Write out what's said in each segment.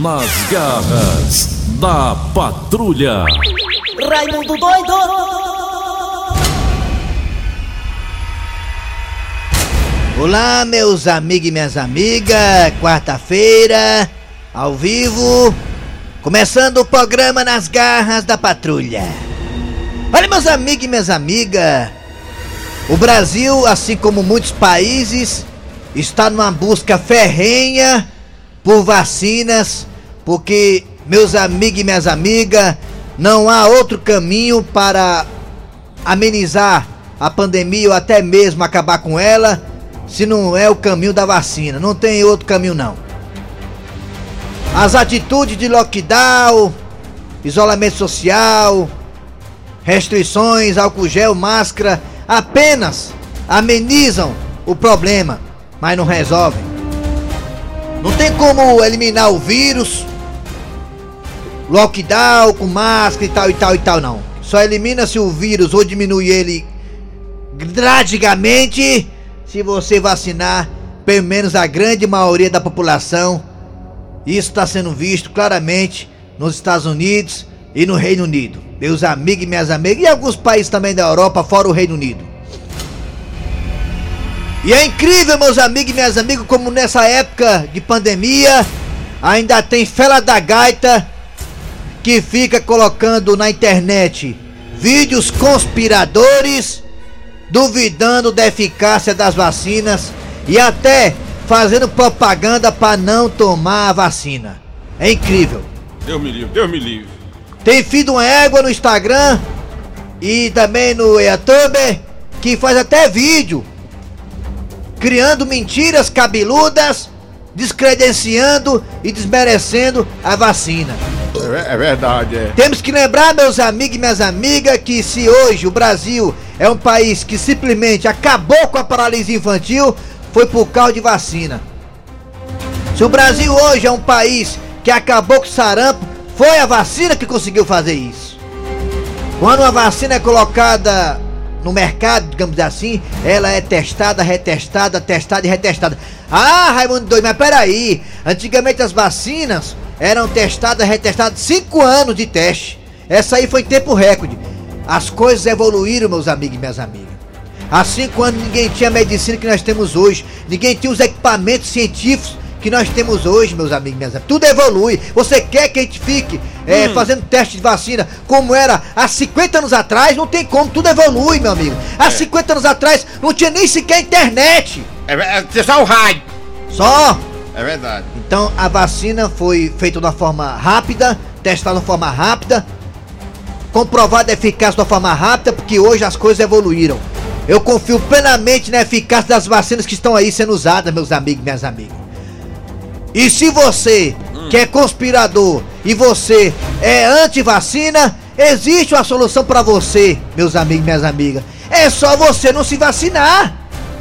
Nas garras da patrulha. Raimundo doido! Olá, meus amigos e minhas amigas. Quarta-feira, ao vivo, começando o programa Nas Garras da Patrulha. Olha, meus amigos e minhas amigas, o Brasil, assim como muitos países, está numa busca ferrenha por vacinas, porque, meus amigos e minhas amigas, não há outro caminho para amenizar a pandemia ou até mesmo acabar com ela, se não é o caminho da vacina. Não tem outro caminho não. As atitudes de lockdown, isolamento social, restrições, álcool gel, máscara, apenas amenizam o problema, mas não resolvem. Não tem como eliminar o vírus, lockdown com máscara e tal e tal e tal, não. Só elimina-se o vírus ou diminui ele drasticamente se você vacinar pelo menos a grande maioria da população. Isso está sendo visto claramente nos Estados Unidos e no Reino Unido. Meus amigos e minhas amigas, e alguns países também da Europa, fora o Reino Unido. E é incrível, meus amigos e minhas amigas, como nessa época de pandemia ainda tem fela da gaita que fica colocando na internet vídeos conspiradores duvidando da eficácia das vacinas e até fazendo propaganda para não tomar a vacina. É incrível. Deus me livre, Deus me livre. Tem filho uma égua no Instagram e também no YouTube que faz até vídeo criando mentiras cabeludas, descredenciando e desmerecendo a vacina. É, é verdade, é. Temos que lembrar, meus amigos e minhas amigas, que se hoje o Brasil é um país que simplesmente acabou com a paralisia infantil, foi por causa de vacina. Se o Brasil hoje é um país que acabou com sarampo, foi a vacina que conseguiu fazer isso. Quando uma vacina é colocada no mercado, digamos assim, ela é testada, retestada, testada e retestada. Ah, Raimundo doido, mas peraí. Antigamente as vacinas eram testadas, retestadas, 5 anos de teste. Essa aí foi em tempo recorde. As coisas evoluíram, meus amigos e minhas amigas. Há 5 anos ninguém tinha a medicina que nós temos hoje. Ninguém tinha os equipamentos científicos que nós temos hoje, meus amigos e minhas amigas. Tudo evolui. Você quer que a gente fique é, hum. fazendo teste de vacina como era há 50 anos atrás? Não tem como, tudo evolui, meu amigo. Há é. 50 anos atrás não tinha nem sequer internet. É, é só o rádio. Só? É verdade. Então a vacina foi feita de uma forma rápida, testada de uma forma rápida, comprovada eficácia de uma forma rápida, porque hoje as coisas evoluíram. Eu confio plenamente na eficácia das vacinas que estão aí sendo usadas, meus amigos e minhas amigas. E se você hum. que é conspirador e você é anti-vacina, existe uma solução para você, meus amigos e minhas amigas. É só você não se vacinar.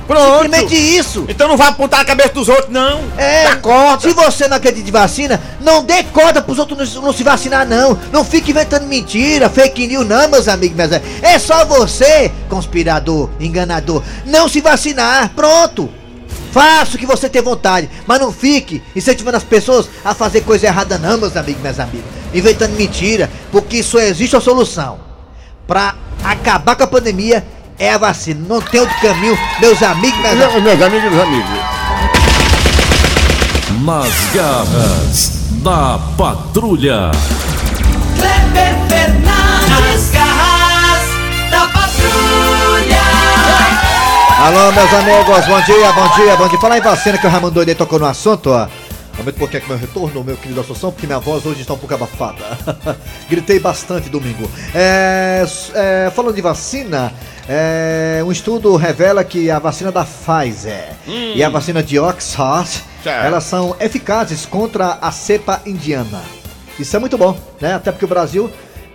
Pronto. Simplesmente isso. Então não vai apontar a cabeça dos outros, não. É. Dá corda. Se você não acredita em vacina, não dê corda pros outros não, não, se vacinar, não. Não fique inventando mentira, fake news, não, meus amigos, minhas amigas. É só você, conspirador, enganador, não se vacinar. Pronto. Faça o que você tem vontade, mas não fique incentivando as pessoas a fazer coisa errada, não, meus amigos, minhas amigas. Inventando mentira, porque só existe a solução. Pra acabar com a pandemia é a vacina. Não tem outro caminho, meus amigos, minhas amigas. Meus amigos, meus amigos. Nas garras da patrulha. Kleber Fernandes, garras da patrulha. Alô, meus amigos, bom dia, bom dia, bom dia. Falar em vacina que o Ramon Doide tocou no assunto, ó. Aumenta um pouquinho aqui meu retorno, meu querido Assunção, porque minha voz hoje está um pouco abafada. Gritei bastante domingo. É, é, falando de vacina, é, um estudo revela que a vacina da Pfizer hum. e a vacina de Oxford, elas são eficazes contra a cepa indiana. Isso é muito bom, né? Até porque o Brasil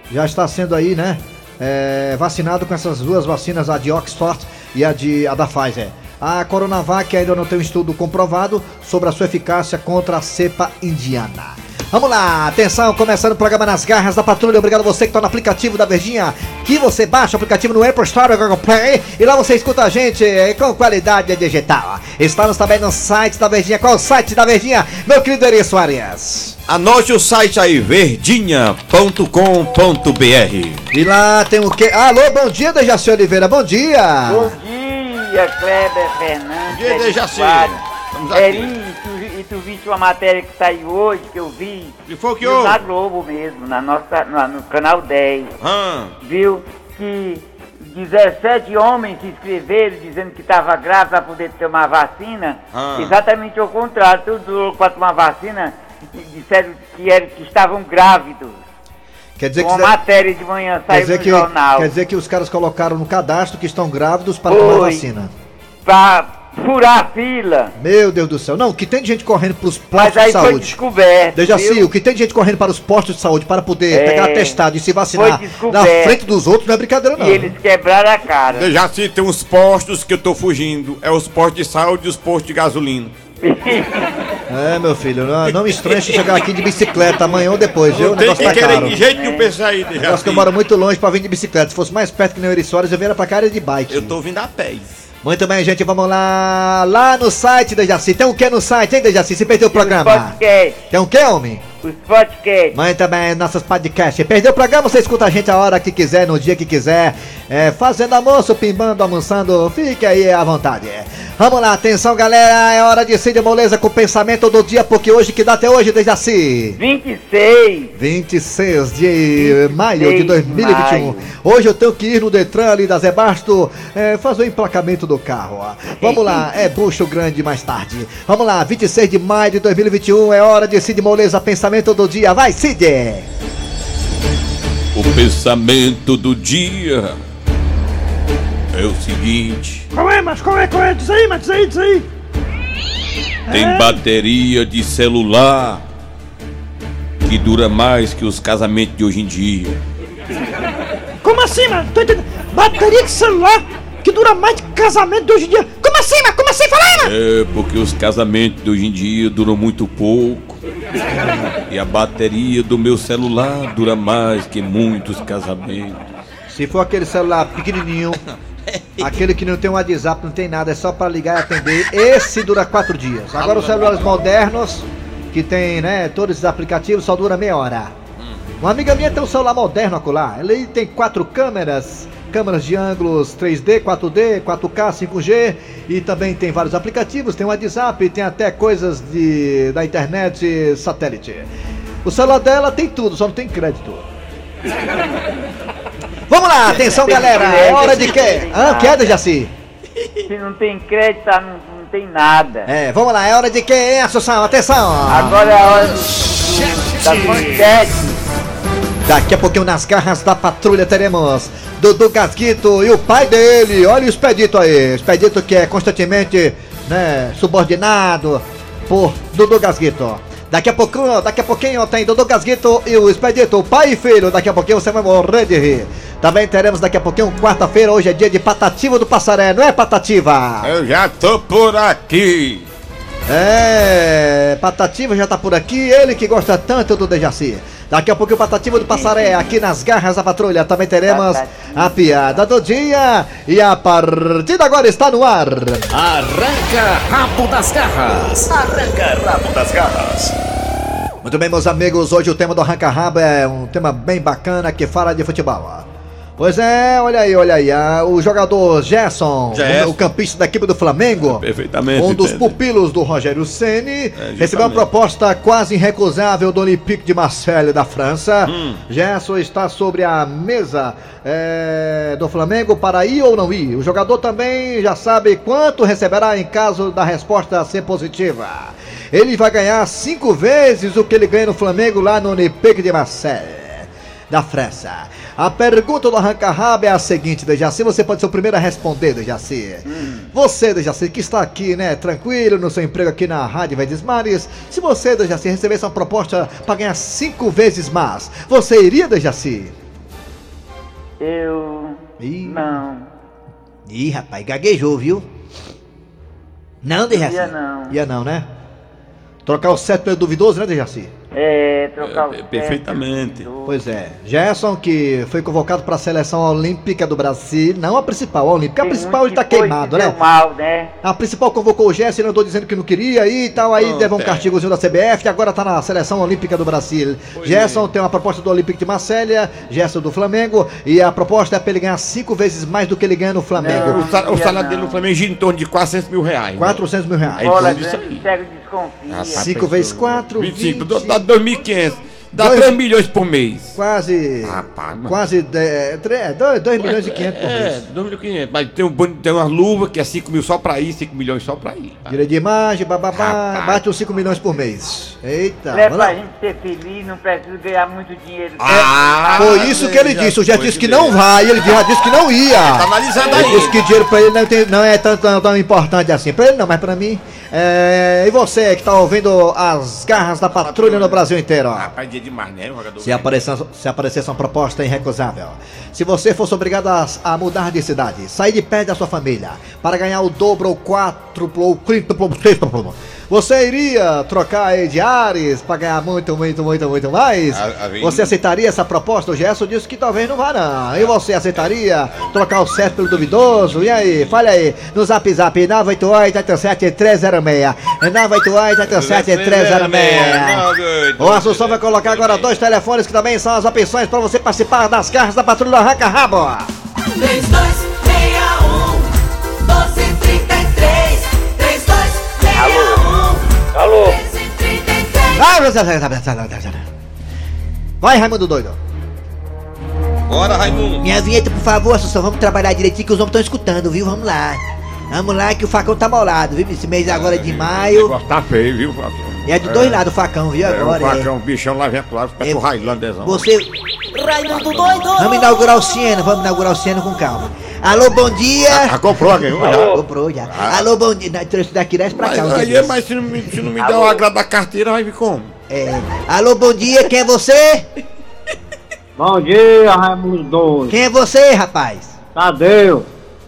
já está sendo aí, né? É, vacinado com essas duas vacinas, a de Oxford e a, de, a da Pfizer. A Coronavac ainda não tem um estudo comprovado sobre a sua eficácia contra a cepa indiana. Vamos lá, atenção, começando o programa Nas Garras da Patrulha. Obrigado a você que está no aplicativo da Verdinha, que você baixa o aplicativo no Apple Store, Google Play, e lá você escuta a gente com qualidade digital. Estamos também no site da Verdinha. Qual é o site da Verdinha, meu querido Eri Soares? Anote o site aí, verdinha.com.br. E lá tem o quê? Alô, bom dia, Dejaci Oliveira, bom dia! Bom dia, Kleber Fernandes. Bom dia, Dejaci. Estamos aqui. Eri, e tu, e tu viste uma matéria que saiu hoje, que eu vi, E foi o que houve? na Globo mesmo, na nossa, na- no canal 10, Hã? viu que 17 homens se inscreveram dizendo que estava grávida para poder tomar vacina, Ah. exatamente ao contrário, todos para tomar vacina e disseram que, era, que estavam grávidos. Quer dizer que, Uma matéria de manhã saiu no que, jornal. quer dizer que os caras colocaram no cadastro que estão grávidos para Oi. tomar vacina. Pra furar a fila. Meu Deus do céu. Não, que tem de gente correndo pros Mas postos aí de foi saúde. descoberto. Dejaci, viu? o que tem de gente correndo para os postos de saúde para poder É, pegar atestado e se vacinar foi na frente dos outros não é brincadeira não. E eles quebraram a cara. Já se tem uns postos que eu tô fugindo. É os postos de saúde e os postos de gasolina. É, meu filho, não, não me estranhe se chegar aqui de bicicleta amanhã ou depois, viu? O negócio que tá querer caro. de jeito nenhum pensar aí, Negócio Dejaci. que eu moro muito longe pra vir de bicicleta. Se fosse mais perto que nem Eri Soares, eu viria pra cá era de bike. Eu tô vindo a pé. Muito bem, gente, vamos lá. Lá no site, Dejaci. Tem o que no site, hein, Dejaci? Se perdeu o programa. Tem o que, homem? Os podcasts. Muito bem, nossos podcasts. Perdeu o programa? Você escuta a gente a hora que quiser, no dia que quiser. É, fazendo almoço, pimbando, almoçando. Fique aí à vontade. Vamos lá, atenção, galera. É hora de Cid Moleza com o pensamento do dia, porque hoje que dá até hoje, Dejaci. 26. 26 de maio de 26 de 2021. maio. Hoje eu tenho que ir no Detran ali da Zé Basto é, fazer o emplacamento do carro. ó. Vamos lá, é bucho grande mais tarde. Vamos lá, 26 de maio de 2021 é hora de Cid Moleza, pensamento do dia. Vai, Cid! O pensamento do dia é o seguinte: Qual é, mas qual é, qual é? Diz aí, mas diz aí, diz aí. tem bateria de celular que dura mais que os casamentos de hoje em dia. Como assim, mano? Tô entendendo. Bateria de celular que dura mais de casamento de hoje em dia. Como assim, mano? Como assim? Fala aí, mano. É porque os casamentos de hoje em dia duram muito pouco. E a bateria do meu celular dura mais que muitos casamentos. Se for aquele celular pequenininho, aquele que não tem um WhatsApp, não tem nada, é só para ligar e atender, esse dura quatro dias. Agora os celulares modernos, que tem, né, todos esses aplicativos, só dura meia hora. Uma amiga minha tem um celular moderno acolá. Ele tem quatro câmeras, câmeras de ângulos 3D, 4D, 4K, 5G e também tem vários aplicativos, tem o WhatsApp, tem até coisas de da internet satélite. O celular dela tem tudo, só não tem crédito. Vamos lá, atenção galera, é hora de quê? Ah, o que é, Dejaci? Se não tem crédito, tá, não, não tem nada. É, vamos lá, é hora de quê, hein, Assunção? Atenção! Agora é a hora do- das manchetes. Daqui a pouquinho nas garras da patrulha teremos Dudu Gasguito e o pai dele. Olha o Expedito aí. O Expedito que é constantemente né, subordinado por Dudu Gasguito. Daqui a pouquinho, daqui a pouquinho tem Dudu Gasguito e o Expedito, pai e filho. Daqui a pouquinho você vai morrer de rir. Também teremos daqui a pouquinho, quarta-feira, hoje é dia de Patativa do Passaré, não é Patativa? Eu já tô por aqui. É, Patativa já tá por aqui, ele que gosta tanto do Dejaci. Daqui a pouco o Patativa do Passaré, aqui nas garras da patrulha, também teremos a piada do dia. E a partida agora está no ar. Arranca rabo das garras. Muito bem, meus amigos, hoje o tema do Arranca Rabo é um tema bem bacana que fala de futebol. Pois é, olha aí, olha aí, ah, o jogador Gerson, Gerson. o, o campista da equipe do Flamengo, Perfeitamente. um dos entende. pupilos do Rogério Ceni, justamente. recebeu uma proposta quase irrecusável do Olympique de Marseille da França. Hum. Gerson está sobre a mesa é, do Flamengo para ir ou não ir. O jogador também já sabe quanto receberá em caso da resposta ser positiva. Ele vai ganhar cinco vezes o que ele ganha no Flamengo lá no Olympique de Marseille da França. A pergunta do Arranca Rabo é a seguinte, Dejaci, você pode ser o primeiro a responder, Dejaci. Você, Dejaci, que está aqui, né, tranquilo no seu emprego aqui na Rádio Verdes Mares, se você, Dejaci, recebesse uma proposta para ganhar cinco vezes mais, você iria, Dejaci? Eu. Ih. Não. Ih, rapaz, gaguejou, viu? Não, Dejaci? Ia não. Ia não, né? Trocar o certo pelo duvidoso, né, Dejaci? É, trocar o É, perfeitamente. do- Pois é. Gerson, que foi convocado para a seleção olímpica do Brasil, não a principal, a olímpica. A Tem principal muito ele tá queimado, que né? deu mal, né? A principal convocou o Gerson, ele andou dizendo que não queria e tal, aí levou um é. castigozinho da CBF e agora tá na seleção olímpica do Brasil. Pois Gerson é. tem uma proposta do Olímpico de Marselha, Gerson do Flamengo, e a proposta é pra ele ganhar cinco vezes mais do que ele ganha no Flamengo. Não. O, sal- o salário não. dele no Flamengo gira em torno de 400 mil reais. 400 mil reais. Aí Bola tudo aí. Rapaz, 5 pensou. vezes 4, 25, 20, dá 2.500. Dá Dois- 3 milhões por mês. quase. Rapaz, mano. Quase 2 milhões e 500 por É, mês. 2.500. Mas tem, um, tem uma luva que é 5 mil só pra ir, 5 milhões só pra ir. Direito de imagem, bababá, bate uns 5 milhões por mês. Eita, É pra gente ser feliz, não precisa ganhar muito dinheiro. Ah, Foi isso que ele já disse. O Jé foi disse que não vai, ele já disse que não ia. Tá analisando Ele disse aí. que dinheiro pra ele não, tem- não é tão, tão, tão importante assim. Pra ele não, mas pra mim. É, e você que tá ouvindo as garras da patrulha no Brasil inteiro, ó. Rapaz, dia demais, né, jogador? Se aparecer, se aparecesse uma proposta irrecusável. Se você fosse obrigado a, a mudar de cidade, sair de perto da sua família, para ganhar o dobro, ou quádruplo, ou quíntuplo, sextuplo, você iria trocar aí de ares para ganhar muito, muito, muito, muito mais? A- a vem- Você aceitaria essa proposta? O Gerson disse que talvez não vá não. E você aceitaria trocar o certo pelo duvidoso? E aí, fale aí, no zap zap 988-87-306. 988-87-306. O Assunção vai colocar agora dois telefones que também são as opções para você participar das garras da Patrulha Arranca Rabo. 3261 Vai, Raimundo Doido. Bora, Raimundo. Minha vinheta, por favor, Assunção. Vamos trabalhar direitinho que os homens estão escutando, viu? Vamos lá. Vamos lá que o facão tá molado, viu? Esse mês agora é de O maio. negócio tá feio, viu, Fábio? E é de dois lados o facão, viu? É, Agora o é. facão, o bichão lá vem claro, parece É. o Highlanderzão. Você. Raimundo doido! Vamos inaugurar o Cieno, vamos inaugurar o Cieno com calma. Alô, bom dia. Ah, comprou, ganhou já. Comprou já. Alô, bom dia. Não, trouxe daqui 10 pra Mas, cá. dia aí, mas se não me, se não me der o agrado da carteira, vai vir como? É. Alô, bom dia. Quem é você? Bom dia, Raimundo Doido. Quem é você, rapaz? Tadeu.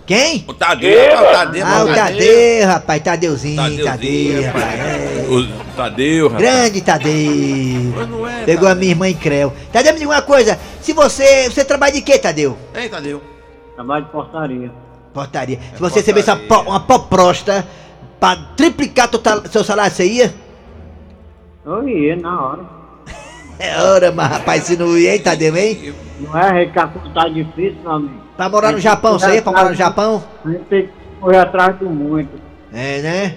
Quem? O Tadeu, rapaz, o Tadeu. Ah, o rapaz. Tadeu, rapaz. Tadeuzinho, Tadeuzinho, Tadeu, rapaz. é. O Tadeu, rapaz. Grande Tadeu. Mas não é, Pegou a Tadeu. minha irmã em creu. Tadeu, me diga uma coisa. Se você. Você trabalha de quê, Tadeu? Ei, Tadeu. Trabalho de portaria. Portaria. Se É você recebesse uma, po- uma poprosta pra triplicar teu tal- seu salário, você ia? Eu ia na hora. É hora, mas rapaz, se não ia, hein, Tadeu, hein? Não é, recapô tá difícil, meu amigo. Pra morar no Japão, você ia pra morar no Japão? A gente tem que correr atrás do muito. É, né?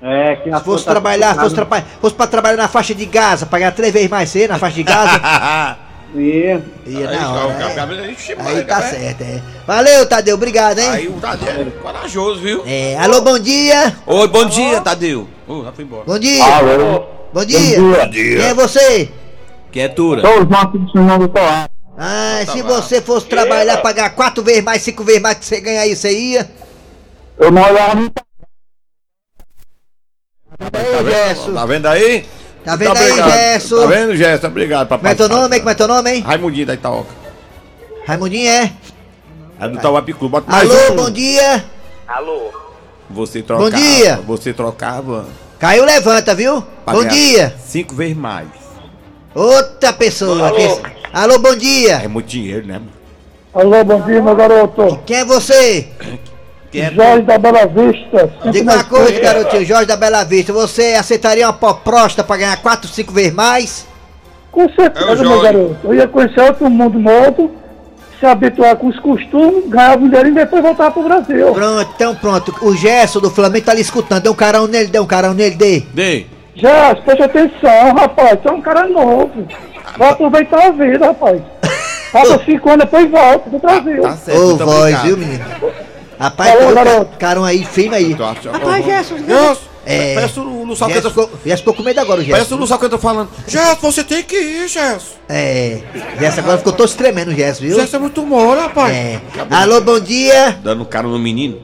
É, que a Se fosse conta- trabalhar, fosse, traba fosse pra trabalhar na faixa de Gaza, pagar três vezes mais cedo na faixa de Gaza, Ia. ia Aí, na o hora. é. Aí mano, tá né? certo, é. Valeu, Tadeu, obrigado, hein? Aí o Tadeu é corajoso, viu? É, alô, bom dia. Oi, bom dia, Tadeu. Ô, já foi embora. Bom dia. Alô. Bom dia. Bom dia. Quem é você? Quietura. Sou os nossos do Senhor do Coar. Ah, Tá se lá. você fosse trabalhar, pagar quatro vezes mais, cinco vezes mais que você ganha aí, você ia? Eu morava no Ô, Gesso. Tá vendo aí? Tá vendo aí, obrigado. Gesso? Tá vendo, Gesso? Obrigado, Como papai. é teu nome, hein? Como é teu nome, hein? Raimundinho da Itaoca. Raimundinho é? É do Tauapicu. Bota mais Alô, um. bom dia. Você trocava. Bom dia. Você trocava. Caiu, levanta, viu? pra Bom ganhar dia. Cinco vezes mais. Outra pessoa. Alô, Alô bom É dia. muito dinheiro, né? mano? Alô, bom dia, meu garoto. Quem é você? Jorge da Bela Vista. Diga uma coisa, garotinho. Jorge da Bela Vista. Você aceitaria uma proposta pra ganhar quatro, cinco vezes mais? Com É certeza, meu Jorge. garoto. Eu ia conhecer outro mundo novo, se habituar com os costumes, ganhar o dinheiro e depois voltar pro Brasil. Pronto, então pronto. O Gerson do Flamengo tá ali escutando. Dê um carão nele, dê um carão nele, dê. Dei. Já, preste atenção, rapaz. Você é um cara novo. Vai aproveitar a vida, rapaz. Falta cinco anos, depois volta pro Brasil. Tá certo. Ô, muito voz, obrigado. viu, menino? Rapaz, Alô, garoto. ca- carão aí, firme aí. Rapaz, Gerson. Gerson, É. Parece o Lussal que Gerson eu tô... ficou, com medo agora, o Parece o Gerson. Lussal que eu tô falando. Gerson, você tem que ir, Gerson. É. Gerson agora ficou todo tremendo, o Gerson, viu? Gerson é muito mole, rapaz. É. Alô, bom dia. Dando cara no menino.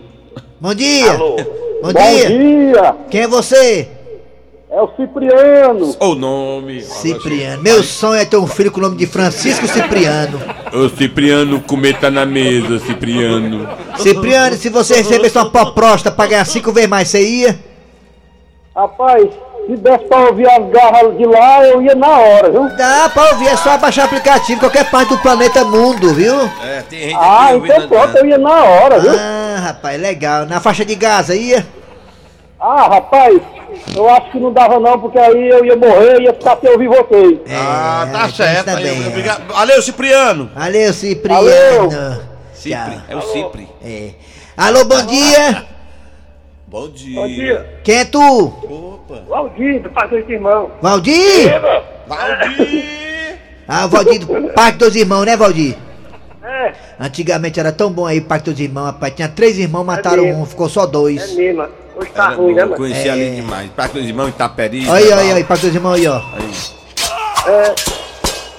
Bom dia. Bom Bom dia. dia, Quem é você? É o Cipriano. O nome. Cipriano. Meu sonho é ter um filho com o nome de Francisco Cipriano. Ô, Cipriano, comer tá na mesa, Cipriano. Cipriano, se você recebesse uma proposta pra ganhar cinco vezes mais, você ia? Rapaz, se desse pra ouvir as garras de lá, eu ia na hora, viu? Dá pra ouvir, é só baixar o aplicativo, qualquer parte do planeta mundo, viu? É, tem gente Ah, então pronto, eu ia na hora, viu? Ah, rapaz, legal. Na faixa de Gaza ia? Ah, rapaz, eu acho que não dava não, porque aí eu ia morrer e ia ficar sem ouvir vocês. Ah, É, tá então certo. tá aí, é. obrigado. Valeu, Cipriano. Valeu, Cipriano. Valeu. Cipri, Tchau. é o Cipri. É. Alô, bom dia. Bom dia. Bom dia. Quem é tu? Opa. Valdir, do Pai dos Irmãos. Valdir? Valdir. Ah, o Valdir do Parque dos Irmãos, né, Valdir? É, Antigamente era tão bom aí o Parque dos Irmãos, rapaz. Tinha três irmãos, mataram mesmo. um, ficou só é dois. mesmo. Hoje tá Era ruim, né, eu mano? conheci É. ali demais. Parque dos Irmãos, Itaperi. Olha aí, olha aí, Parque dos Irmãos aí, ó. Aí. É,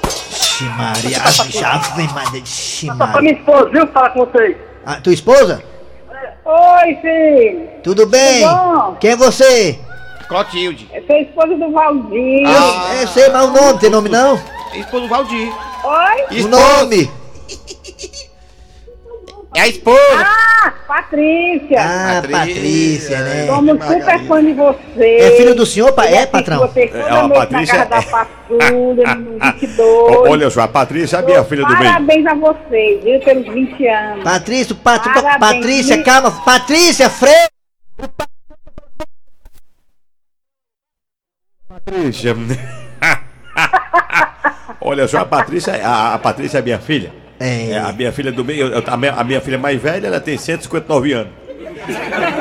Ixi, Maria, já vem mais. Ixi, só pra Maria. minha esposa, viu, falar com vocês. Ah, tua esposa? Oi, filho. Tudo bem? Tudo bom? Quem é você? Clotilde. Eu sou a esposa do Valdir. Ah. É, sei, mas o nome, tem nome não? Esposa do Valdir. Oi? O nome? É a esposa. Ah, Patrícia. Ah, Patrícia, Patrícia, né? Somos super fã de você. É filho do senhor, É, assisto patrão? É, a Patrícia na casa é- da Patrulha, no 22. Ó, Olha só, a Patrícia é a minha filha do meio. Parabéns a vocês, viu, pelos 20 anos. Patrícia, Pat, Parabéns. Patrícia, calma. Patrícia, freio. Patrícia. Olha só, a Patrícia, a, a Patrícia é minha filha. É. É, a minha filha do meio, eu- a minha, a minha filha mais velha, ela tem 159 anos.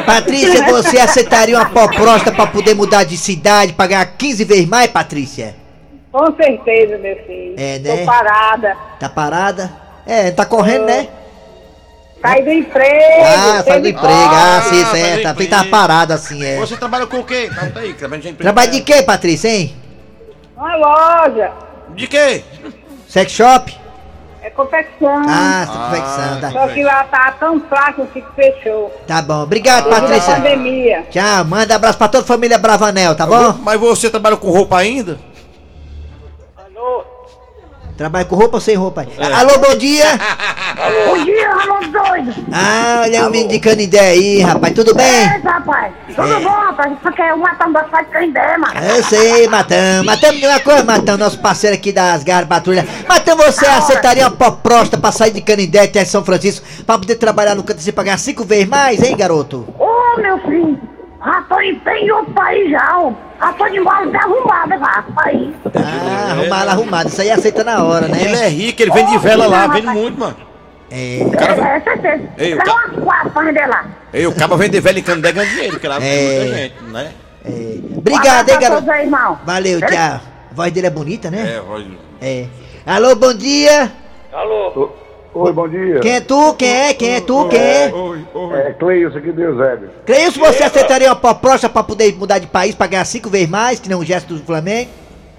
Patrícia, você aceitaria uma proposta pra poder mudar de cidade, pagar 15 vezes mais, Patrícia? Com certeza, meu filho. É, né? Tô parada. Tá parada? É, tá correndo, né? Saí do emprego. Ah, sai do teve- emprego. Ah, Ah, sim, sai do certo. Tá, emprego. tá parado assim, é. Você trabalha com o quê? Conta aí, trabalha de emprego. Trabalho de quê, Patrícia, hein? Uma loja. De quê? Sex shop? É confecção. Ah, tá confecção, tá. Só que lá tá tão fraco que fechou. Tá bom. Obrigado, à Patrícia. pandemia. Tchau, manda abraço pra toda a família Bravanel, tá bom? Mas você trabalha com roupa ainda? Trabalha com roupa ou sem roupa? Alô, bom dia! Bom dia, alô doido. Ah, olha o menino de Canindé aí, rapaz, tudo bem? É, rapaz. Tudo bom, rapaz? Um matando da sua de Candé, mano. Eu sei, Matão. Matão, me uma coisa, Matão, nosso parceiro aqui das Garras Patrulha. Matão, você aceitaria uma proposta pra sair de Canindé até São Francisco pra poder trabalhar no canto e pagar cinco vezes mais, hein, garoto? Ô, meu filho. Já tô em pé em outro país já, ó. Já tô de mala derrubada já, país. Ah, arrumado, arrumado. Isso aí aceita na hora, Ele né? é rico, ele vende vela lá, vende muito, mano. É. É, é certeza. Ei, o Dá ca- lá. Ei, o cabo vende vela em Candé ganha dinheiro, porque lá É. tem muita gente, né? é. Obrigado, hein, garoto? todos aí, irmão. Valeu, tchau. A voz dele é bonita, né? É, Roger. É. Alô, bom dia. Oi, bom dia. Quem é tu? Quem é? Quem é tu? Quem é? É Cleilson aqui do Eusébio. Cleilson, você aceitaria uma proposta pra poder mudar de país, pra ganhar cinco vezes mais, que nem o gesto do Flamengo?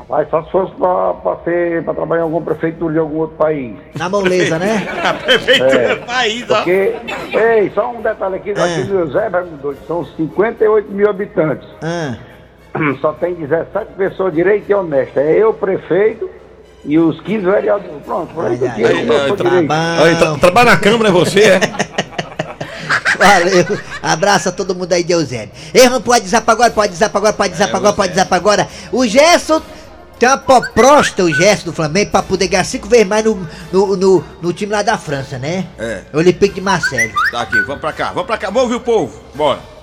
Mas só se fosse pra, pra, ser, pra trabalhar em alguma prefeitura de algum outro país. Na moleza, né? A prefeitura do país, ó. Porque, ei, só um detalhe aqui, É. aqui do Eusébio, doido, são 58 mil habitantes. Ah, Só tem 17 pessoas direitas e honestas. É eu, prefeito, e os 15 vereadores. Pronto, por aí que eu bom. trabalha na Câmara, é você, é? Valeu. Abraço a todo mundo aí de Eusébio. Ei, vamos pro WhatsApp agora, pode WhatsApp agora, pode WhatsApp agora, pode WhatsApp agora. O Gerson tem uma proposta, o Gerson do Flamengo, pra poder ganhar cinco vezes mais no, no, no, no time lá da França, né? É. Olympique de Marseille. Tá aqui, vamos pra cá, vamos pra cá, vamos ouvir o povo. Bora.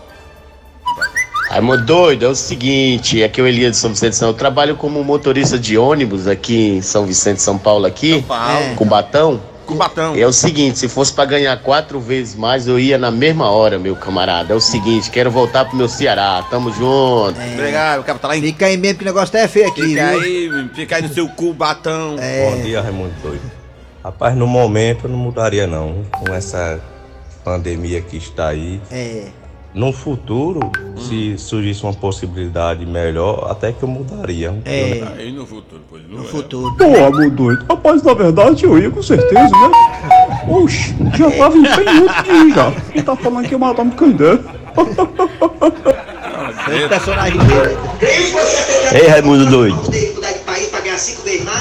Raimundo doido, é o seguinte, aqui é o Elias de São Vicente, eu trabalho como motorista de ônibus aqui em São Vicente, São Paulo aqui, Paulo. Cubatão. Cubatão. É o seguinte, se fosse pra ganhar quatro vezes mais, eu ia na mesma hora, meu camarada. É o seguinte, quero voltar pro meu Ceará, tamo junto. Obrigado, o cara tá lá em. Fica aí mesmo que o negócio tá feio aqui, Fica viu? aí, fica aí no seu Cubatão. É. Bom dia, Raimundo Doido. Rapaz, no momento eu não mudaria não, com essa pandemia que está aí. É. No futuro, se surgisse uma possibilidade melhor, até que eu mudaria. É. Aí no futuro, pois não No é. futuro. Pô, amor doido. Rapaz, na verdade eu ia com certeza, né? Oxe, já tava em bem outro dia já. Quem tá falando que ia matar um candé? O personagem dele. Ei, Raimundo doido. De?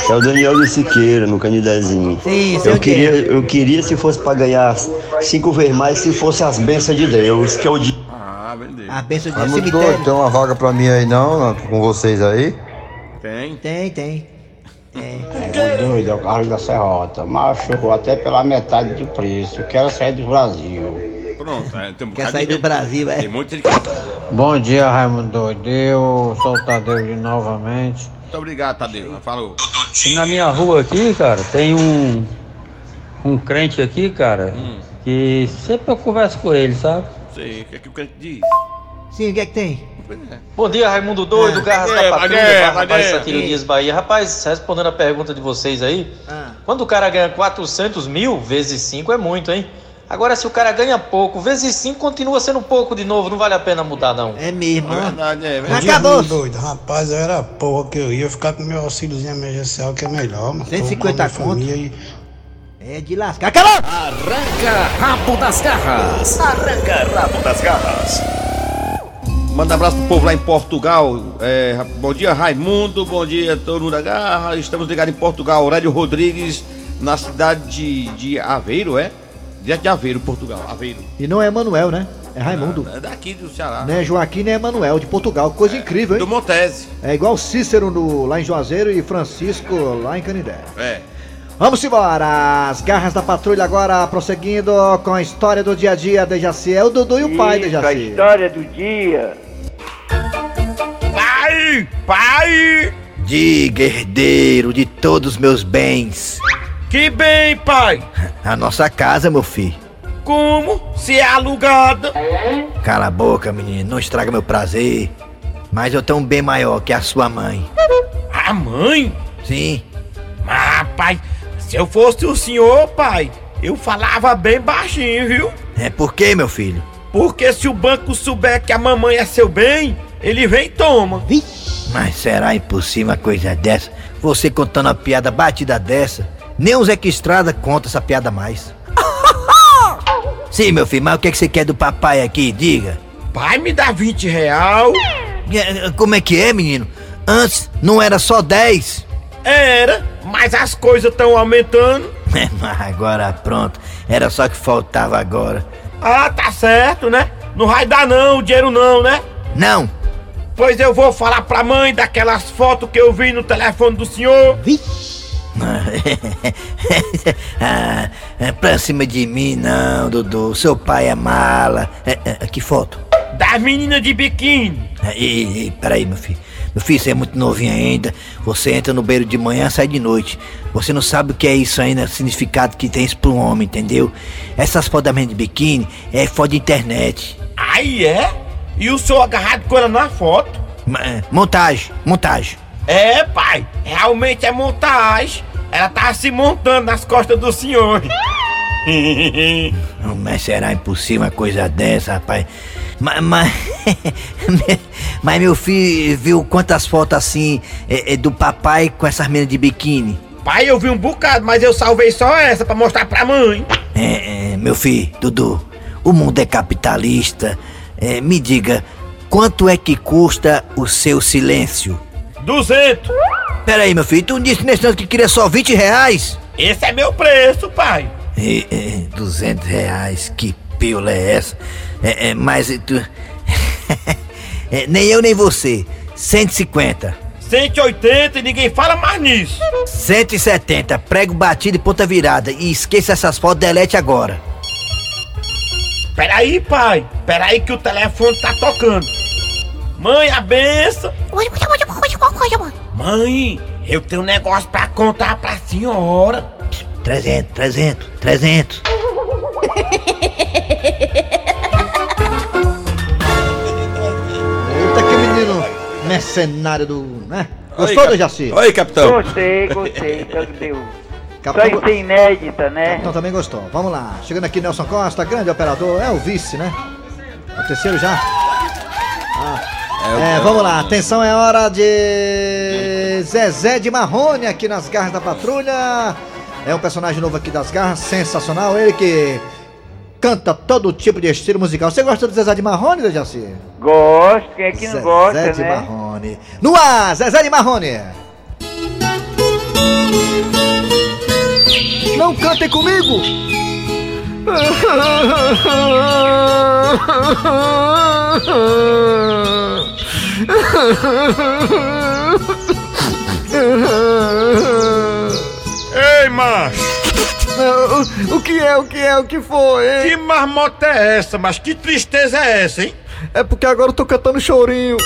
É o Daniel do Siqueira, no Canidezinho. Sim, o Eu quê. queria, eu queria, se fosse pra ganhar cinco vezes mais, se fosse as bênçãos de Deus, que eu digo. Ah, vender. A benção de cemitério. doido, tem uma vaga pra mim aí não, não, com vocês aí? Tem? Tem, tem. É doido, é o Carlos da Serrota. Machucou até pela metade do preço. Quero sair do Brasil. Pronto, é, tem um Quer sair de do Brasil, é? Tem muito de Muito Bom dia, Raimundo Doido. Eu sou o Tadeu de novamente. obrigado, Tadeu. Falou. E na minha rua aqui, cara, tem um um crente aqui, cara, que sempre eu converso com ele, sabe? Sei, o que é que o crente diz? Sim, o que é que tem? Bom dia, Raimundo Doido, Garras É, da Patrulha, Mané, barra Saqueiro Dias Bahia. Rapaz, respondendo a pergunta de vocês aí, Ah. quando o cara ganha 400 mil, vezes 5 é muito, hein? Agora, se o cara ganha pouco, vezes 5 continua sendo pouco de novo, não vale a pena mudar, não. É mesmo, É verdade, é verdade. Raimundo doido. Rapaz, eu era porra que eu ia ficar com meu auxíliozinho emergencial, que é melhor, mano. 150 Tô com a minha conto. família É de lascar. Acabou! Arranca rabo das garras. Arranca rabo das garras. Manda um abraço pro povo lá em Portugal. É, bom dia, Raimundo. Bom dia, todo mundo da garra. Estamos ligados em Portugal. Aurélio Rodrigues, na cidade de, de Aveiro, é? Direto de Aveiro, Portugal. Aveiro. E não é Manuel, né? É Raimundo. É daqui do Ceará. Não é Joaquim nem Emanuel, de Portugal. Coisa incrível, hein? Do Montese. É igual Cícero no, lá em Juazeiro e Francisco lá em Canindé. É. Vamos embora! As garras da patrulha agora prosseguindo com a história do dia a dia da Jaci. É o Dudu e o pai da Isso, a história do dia. Pai! Pai! Diga, herdeiro de todos os meus bens. Que bem, pai! A nossa casa, meu filho. Como? Se é alugada? Cala a boca, menino. Não estraga meu prazer. Mas eu tenho um bem maior que a sua mãe. A mãe? Sim. Mas, pai, se eu fosse o senhor, pai, eu falava bem baixinho, viu? É por quê, meu filho? Porque se o banco souber que a mamãe é seu bem, ele vem e toma. Mas será impossível uma coisa dessa? Você contando uma piada batida dessa? Nem o Zeca Estrada conta essa piada mais. Sim, meu filho, mas o que, é que você quer do papai aqui? Diga. Pai, me dá 20 real. É, Como é que é, menino? Antes não era só 10. Era, mas as coisas estão aumentando. É, mas agora pronto. Era só que faltava agora. Ah, tá certo, né? Não vai dar não, o dinheiro não, né? Não. Pois eu vou falar pra mãe daquelas fotos que eu vi no telefone do senhor. ah, é pra cima de mim não, Dudu. Seu pai é mala. É, é, que foto? Das meninas de biquíni. Ei, ei, peraí, meu filho. Meu filho, você é muito novinho ainda. Você entra no beiro de manhã, sai de noite. Você não sabe o que é isso ainda, o significado que tem isso pro homem, entendeu? Essas fotos da menina de biquíni é foto de internet. Aí é? E o senhor agarrado com ela na foto? Ma- é, Montagem, montagem. É, pai, realmente é montagem. Ela tá se montando nas costas do senhor. Não, Mas será impossível uma coisa dessa, rapaz? Mas, mas, mas meu filho viu quantas fotos assim é, é, do papai com essas meninas de biquíni? pai, eu vi um bocado, mas eu salvei só essa pra mostrar pra mãe. É, é, meu filho, Dudu, o mundo é capitalista. É, me diga, quanto é que custa o seu silêncio? 200. Peraí, meu filho, tu disse nesse instante que queria só 20 reais? Esse é meu preço, pai. É, é, 200 reais, que piola é essa? É, é, mas tu... é, nem eu nem você, 150. 180 e ninguém fala mais nisso. 170, prego batido e ponta virada. E esqueça essas fotos, delete agora. Peraí, pai. Peraí que o telefone tá tocando. Mãe, a benção. Mãe, eu tenho um negócio pra contar pra senhora. 300, 300, 300. Eita, que menino mercenário do. né? Gostou, Oi, do Jaci? Oi, capitão. Gostei, gostei, então deu. Capitão- Só isso é inédita, né? Então também gostou. Vamos lá. Chegando aqui, Nelson Costa, grande operador. É o vice, né? É o terceiro já? Ah. É, vamos lá. Atenção, é hora de Zezé de Marrone aqui nas garras da patrulha. É um personagem novo aqui das garras, sensacional. Ele que canta todo tipo de estilo musical. Você gosta do Zezé de Marrone, Dejaci? Gosto, quem é que não Zezé gosta, de né? Marrone. No ar, Zezé de Marrone. Não cantem comigo! Ei, macho! O que é, o que é, o que foi? hein? Que marmota é essa, mas que tristeza é essa, hein? É porque agora eu tô cantando chorinho.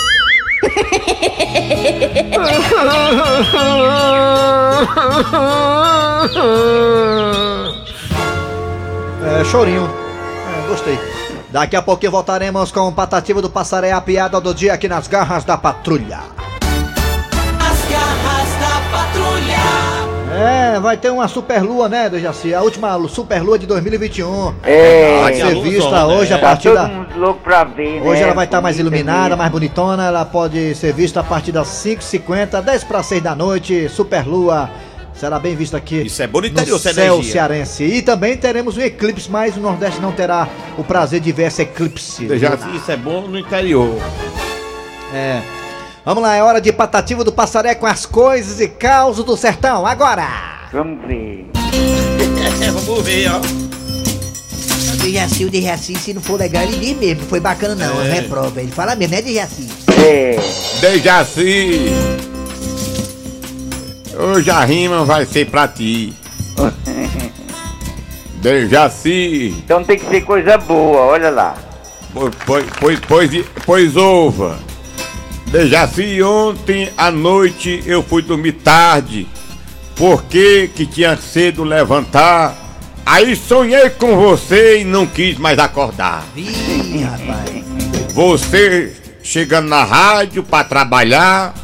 É, chorinho. É, gostei. Daqui a pouquinho voltaremos com o Patativa do Passaré, a piada do dia aqui nas garras da patrulha. As garras da patrulha. É, vai ter uma superlua, né, Dejaci? A última superlua de 2021. É. Vai ser vista né? hoje a Tá partir todo da... louco pra ver, né? Hoje ela vai estar mais Bonita iluminada, mesmo. mais bonitona. Ela pode ser vista a partir das 5h50, 10 para 6 da noite. Superlua será bem vista aqui Isso é bom no céu energia. cearense. E também teremos um eclipse, mas o Nordeste não terá o prazer de ver esse eclipse. Já isso é bom no interior. É. Vamos lá, é hora de patativa do passaré com as coisas e causos do sertão. Agora! Vamos ver. Vamos ver, ó. O Dejaci, o Dejaci, se não for legal, ele diz mesmo. Não foi bacana não, É. reprova. Ele fala mesmo, né, Dejaci? É. Dejaci. Hoje a rima vai ser pra ti. Dejaci. Então tem que ser coisa boa, olha lá. Pois, pois, pois, pois, pois ouva. Dejaci, ontem à noite eu fui dormir tarde. Porque que tinha cedo levantar. Aí sonhei com você e não quis mais acordar. Ih, rapaz. Você chegando na rádio pra trabalhar.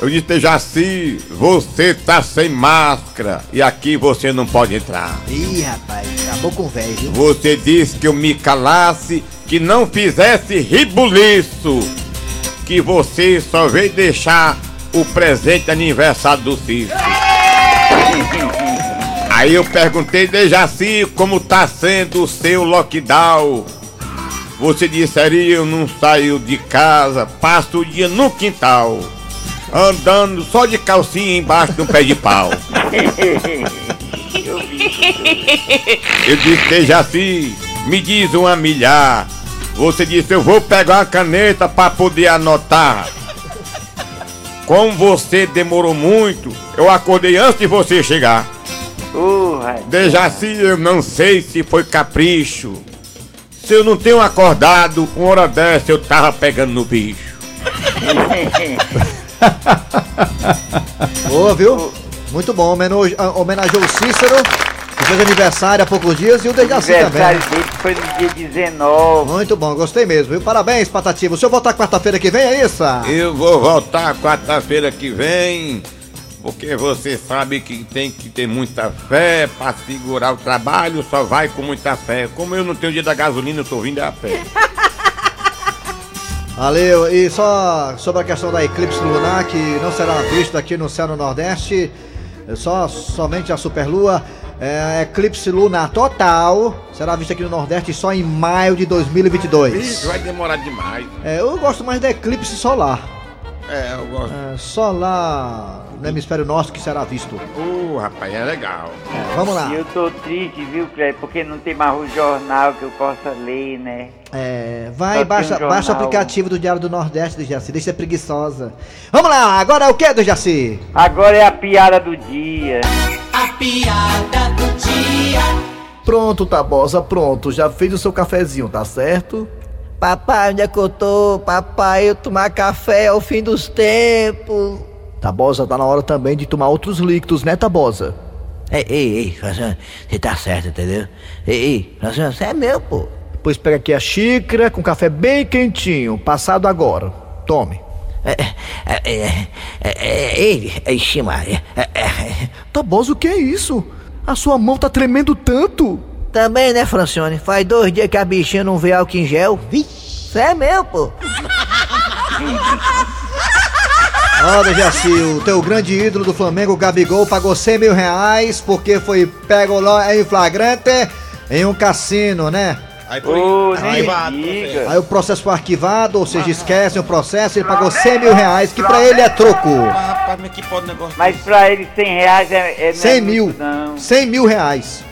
Eu disse, Dejaci, você tá sem máscara e aqui você não pode entrar. Ih, rapaz, acabou com o velho? Você disse que eu me calasse, que não fizesse ribuliço, que você só veio deixar o presente aniversário do Cícero. Aí eu perguntei, Dejaci, como tá sendo o seu lockdown? Você disse, Ari, eu não saio de casa, passo o dia no quintal, andando só de calcinha embaixo de um pé de pau. Eu disse, Dejaci, me diz uma milhar. Você disse, eu vou pegar uma caneta pra poder anotar. Como você demorou muito, eu acordei antes de você chegar. Dejaci, eu não sei se foi capricho. Se eu não tenho acordado, uma hora dessa eu tava pegando no bicho. Boa, viu? Muito bom. Homenage- Homenageou o Cícero, que fez aniversário há poucos dias, e o Dejaci também. aniversário dele foi no dia 19. Muito bom, gostei mesmo, viu? Parabéns, Patativa. O senhor voltar quarta-feira que vem, é isso? Eu vou voltar quarta-feira que vem, porque você sabe que tem que ter muita fé pra segurar o trabalho, só vai com muita fé. Como eu não tenho dia da gasolina, eu tô vindo a pé. Valeu, e só sobre a questão da eclipse lunar, que não será vista aqui no céu no Nordeste, é só somente a superlua. É, eclipse lunar total será vista aqui no Nordeste só em maio de 2022. Isso vai demorar demais. É, eu gosto mais da eclipse solar. É, eu gosto. É, só lá no hemisfério norte que será visto. Uh, rapaz, é legal. É, vamos lá. E eu tô triste, viu, Cleber? Porque não tem mais o jornal que eu possa ler, né? É, vai, baixa, um baixa o aplicativo do Diário do Nordeste do Jaci, deixa ser preguiçosa. Vamos lá, agora é o que do Jaci? Agora é a piada do dia. A piada do dia. Pronto, Tabosa, pronto. Já fez o seu cafezinho, tá certo? Papai, onde é que eu tô? Papai, eu tomar café ao fim dos tempos. Tabosa, tá na hora também de tomar outros líquidos, né, Tabosa? Ei, ei, ei, Franciano, você tá certo, entendeu? Ei, ei, Franciano, você é meu, pô. Pois pega aqui a xícara com café bem quentinho, passado agora. Tome. É, é, é, é, é, ei, ei, é, é, é. Tabosa, o que é isso? A sua mão tá tremendo tanto. Também, né, Francione? Faz dois dias que a bichinha não vê álcool em gel. Você é meu, pô. Olha, Jaci, o teu grande ídolo do Flamengo, Gabigol, pagou 100 mil reais porque foi pego lá em flagrante em um cassino, né? Aí Ô, nem arquivado, diga. Aí o processo foi arquivado, ou seja, esquecem o processo, ele pagou 100 mil reais, que pra ele é troco. Rapaz, mas que pode negócio. Mas pra ele 100 reais é, é não é 100 muito, mil. Não. 100 mil reais.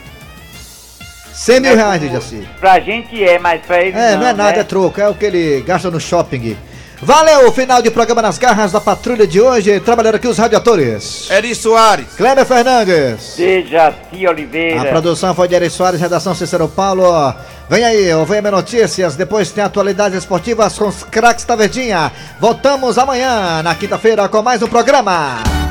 100 mil reais, Dejaci. Pra gente é, mas pra ele É, não, é nada, né? é troco, é o que ele gasta no shopping. Valeu, final de programa nas garras da patrulha de hoje. Trabalharam aqui os radiadores. Eri Soares. Kleber Fernandes. Dejaci Oliveira. A produção foi de Eri Soares, redação Cícero Paulo. Vem aí, o VM Notícias, depois tem atualidades esportivas com os craques da Verdinha. Voltamos amanhã, na quinta-feira, com mais um programa.